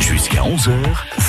Jusqu'à 11h,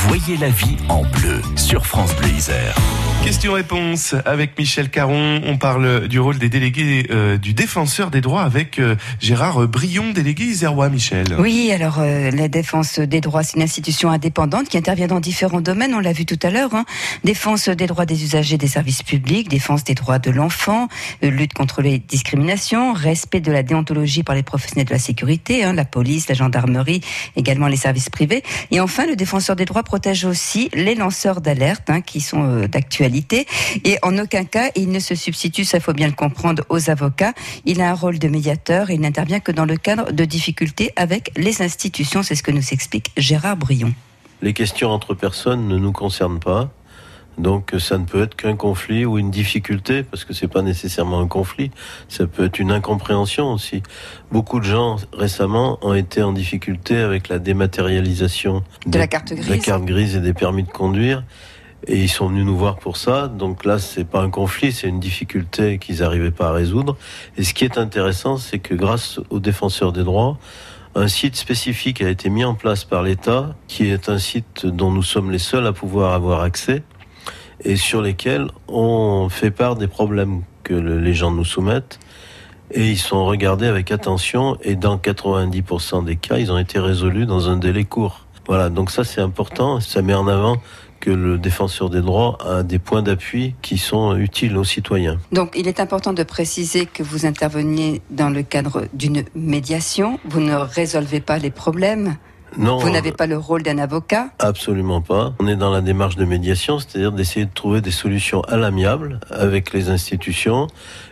voyez la vie en bleu sur France Bleu Isère. Question-réponse avec Michel Caron. On parle du rôle des délégués euh, du défenseur des droits avec euh, Gérard Brion, délégué isérois, Michel. Oui, alors euh, la défense des droits, c'est une institution indépendante qui intervient dans différents domaines, on l'a vu tout à l'heure. Hein. Défense des droits des usagers des services publics, défense des droits de l'enfant, lutte contre les discriminations, respect de la déontologie par les professionnels de la sécurité, hein, la police, la gendarmerie, également les services privés. Et enfin, le défenseur des droits protège aussi les lanceurs d'alerte hein, qui sont d'actualité et en aucun cas il ne se substitue, ça faut bien le comprendre, aux avocats. Il a un rôle de médiateur et il n'intervient que dans le cadre de difficultés avec les institutions. C'est ce que nous explique Gérard Brion. Les questions entre personnes ne nous concernent pas. Donc ça ne peut être qu'un conflit ou une difficulté, parce que c'est pas nécessairement un conflit, ça peut être une incompréhension aussi. Beaucoup de gens récemment ont été en difficulté avec la dématérialisation de la carte grise, de la carte grise et des permis de conduire. Et ils sont venus nous voir pour ça. Donc là, c'est pas un conflit, c'est une difficulté qu'ils n'arrivaient pas à résoudre. Et ce qui est intéressant, c'est que grâce aux défenseurs des droits, un site spécifique a été mis en place par l'État, qui est un site dont nous sommes les seuls à pouvoir avoir accès, et sur lesquels on fait part des problèmes que les gens nous soumettent. Et ils sont regardés avec attention, et dans 90% des cas, ils ont été résolus dans un délai court. Voilà, donc ça c'est important, ça met en avant que le défenseur des droits a des points d'appui qui sont utiles aux citoyens. Donc il est important de préciser que vous interveniez dans le cadre d'une médiation, vous ne résolvez pas les problèmes. Non, vous n'avez pas le rôle d'un avocat Absolument pas. On est dans la démarche de médiation, c'est-à-dire d'essayer de trouver des solutions à l'amiable avec les institutions.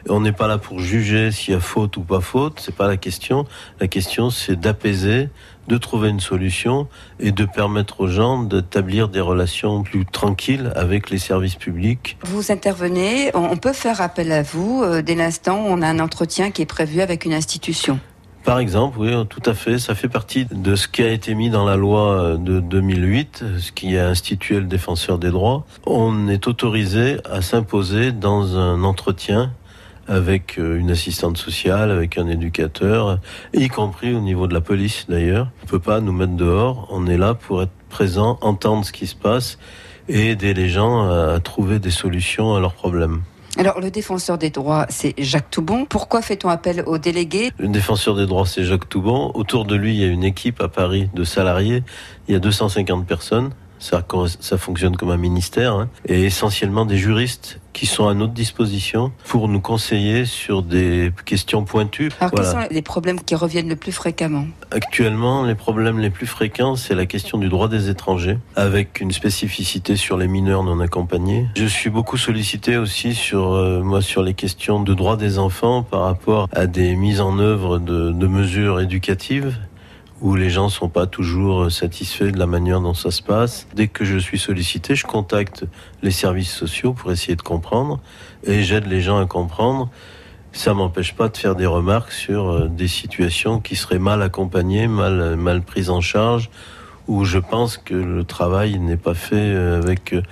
On n'est pas là pour juger s'il y a faute ou pas faute, c'est pas la question. La question c'est d'apaiser, de trouver une solution et de permettre aux gens d'établir des relations plus tranquilles avec les services publics. Vous intervenez, on peut faire appel à vous euh, dès l'instant où on a un entretien qui est prévu avec une institution. Par exemple, oui, tout à fait. Ça fait partie de ce qui a été mis dans la loi de 2008, ce qui a institué le défenseur des droits. On est autorisé à s'imposer dans un entretien avec euh, une assistante sociale, avec un éducateur, y compris au niveau de la police d'ailleurs. On ne peut pas nous mettre dehors, on est là pour être présent, entendre ce qui se passe et aider les gens à trouver des solutions à leurs problèmes. Alors, le défenseur des droits, c'est Jacques Toubon. Pourquoi fait-on appel aux délégués Le défenseur des droits, c'est Jacques Toubon. Autour de lui, il y a une équipe à Paris de salariés. Il y a 250 personnes. Ça, ça fonctionne comme un ministère, hein. et essentiellement des juristes qui sont à notre disposition pour nous conseiller sur des questions pointues. Alors quels sont les problèmes qui reviennent le plus fréquemment? Actuellement, les problèmes les plus fréquents, c'est la question du droit des étrangers, avec une spécificité sur les mineurs non accompagnés. Je suis beaucoup sollicité aussi sur euh, moi sur les questions de droit des enfants par rapport à des mises en œuvre de, de mesures éducatives où les gens sont pas toujours satisfaits de la manière dont ça se passe. Dès que je suis sollicité, je contacte les services sociaux pour essayer de comprendre et j'aide les gens à comprendre. Ça m'empêche pas de faire des remarques sur euh, des situations qui seraient mal accompagnées, mal, mal prises en charge, où je pense que le travail n'est pas fait euh, avec euh,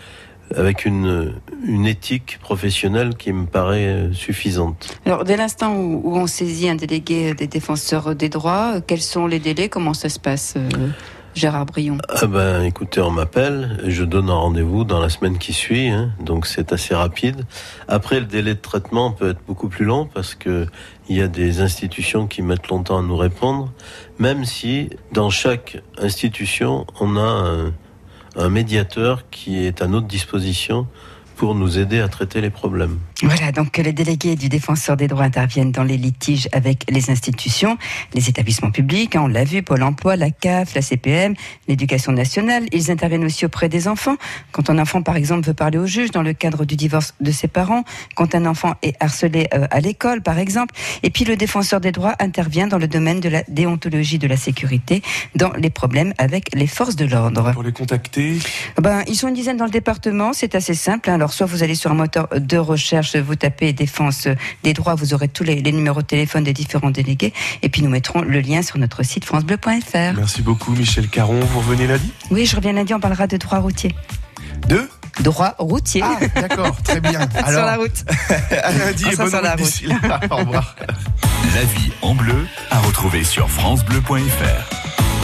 avec une, une éthique professionnelle qui me paraît suffisante. Alors, dès l'instant où, on saisit un délégué des défenseurs des droits, quels sont les délais? Comment ça se passe euh, Gérard Brion? Ah ben, Écoutez, on m'appelle, je donne un rendez-vous dans la semaine qui suit, hein, donc c'est assez rapide. Après, le délai de traitement peut être beaucoup plus long parce que il y a des institutions qui mettent longtemps à nous répondre, même si dans chaque institution, on a un un médiateur qui est à notre disposition pour nous aider à traiter les problèmes. Voilà, donc les délégués du défenseur des droits interviennent dans les litiges avec les institutions, les établissements publics, hein, on l'a vu, Pôle emploi, la CAF, la CPM, l'éducation nationale. Ils interviennent aussi auprès des enfants. Quand un enfant, par exemple, veut parler au juge dans le cadre du divorce de ses parents, quand un enfant est harcelé euh, à l'école, par exemple. Et puis le défenseur des droits intervient dans le domaine de la déontologie de la sécurité, dans les problèmes avec les forces de l'ordre. Pour les contacter? Ben, Ils sont une dizaine dans le département, c'est assez simple. Hein. Alors soit vous allez sur un moteur de recherche, vous tapez défense des droits, vous aurez tous les, numéros de téléphone des différents délégués. Et puis nous mettrons le lien sur notre site francebleu.fr. Merci beaucoup Michel Caron. Vous revenez lundi? Oui, je reviens lundi, on parlera de droit routier. De? Droit routier. Ah, d'accord, très bien. Alors, sur la route. à lundi et bonne sur la route. Au revoir. La vie en bleu à retrouver sur francebleu.fr.